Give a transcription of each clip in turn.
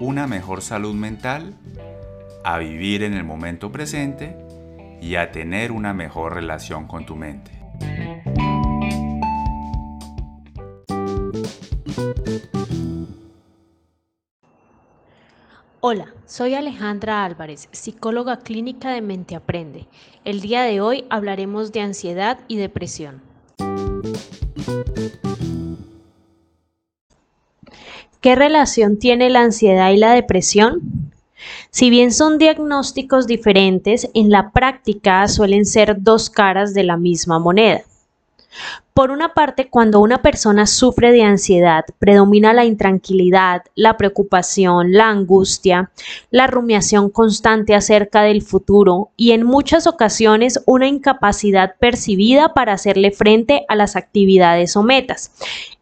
una mejor salud mental, a vivir en el momento presente y a tener una mejor relación con tu mente. Hola, soy Alejandra Álvarez, psicóloga clínica de Mente Aprende. El día de hoy hablaremos de ansiedad y depresión. ¿Qué relación tiene la ansiedad y la depresión? Si bien son diagnósticos diferentes, en la práctica suelen ser dos caras de la misma moneda. Por una parte, cuando una persona sufre de ansiedad, predomina la intranquilidad, la preocupación, la angustia, la rumiación constante acerca del futuro y en muchas ocasiones una incapacidad percibida para hacerle frente a las actividades o metas.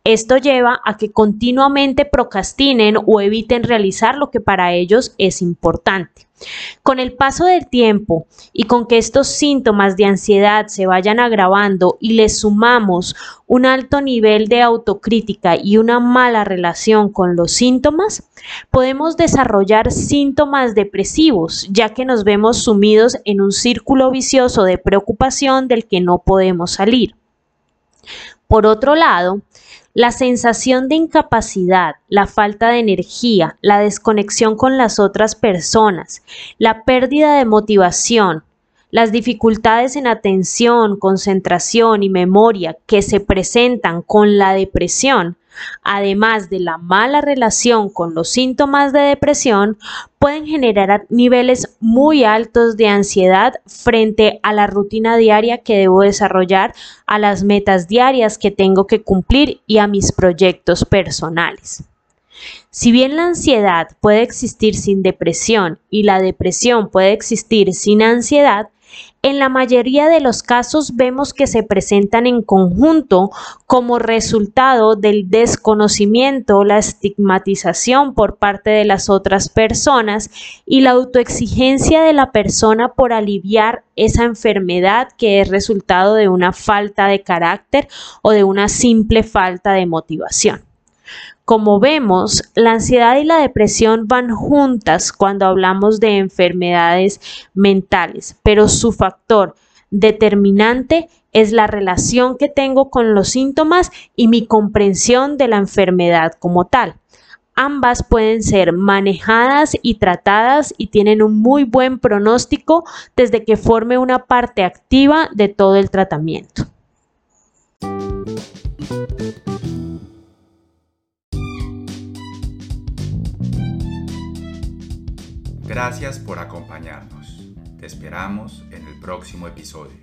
Esto lleva a que continuamente procrastinen o eviten realizar lo que para ellos es importante. Con el paso del tiempo y con que estos síntomas de ansiedad se vayan agravando y les sumamos un alto nivel de autocrítica y una mala relación con los síntomas, podemos desarrollar síntomas depresivos, ya que nos vemos sumidos en un círculo vicioso de preocupación del que no podemos salir. Por otro lado, la sensación de incapacidad, la falta de energía, la desconexión con las otras personas, la pérdida de motivación, las dificultades en atención, concentración y memoria que se presentan con la depresión además de la mala relación con los síntomas de depresión, pueden generar niveles muy altos de ansiedad frente a la rutina diaria que debo desarrollar, a las metas diarias que tengo que cumplir y a mis proyectos personales. Si bien la ansiedad puede existir sin depresión y la depresión puede existir sin ansiedad, en la mayoría de los casos vemos que se presentan en conjunto como resultado del desconocimiento, la estigmatización por parte de las otras personas y la autoexigencia de la persona por aliviar esa enfermedad que es resultado de una falta de carácter o de una simple falta de motivación. Como vemos, la ansiedad y la depresión van juntas cuando hablamos de enfermedades mentales, pero su factor determinante es la relación que tengo con los síntomas y mi comprensión de la enfermedad como tal. Ambas pueden ser manejadas y tratadas y tienen un muy buen pronóstico desde que forme una parte activa de todo el tratamiento. Gracias por acompañarnos. Te esperamos en el próximo episodio.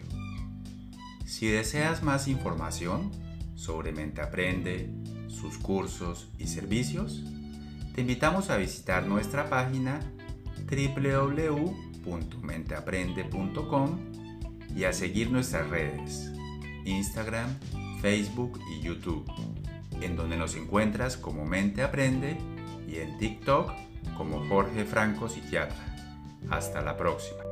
Si deseas más información sobre Mente Aprende, sus cursos y servicios, te invitamos a visitar nuestra página www.menteaprende.com y a seguir nuestras redes, Instagram, Facebook y YouTube, en donde nos encuentras como Mente Aprende y en TikTok como Jorge Franco Psiquiatra. Hasta la próxima.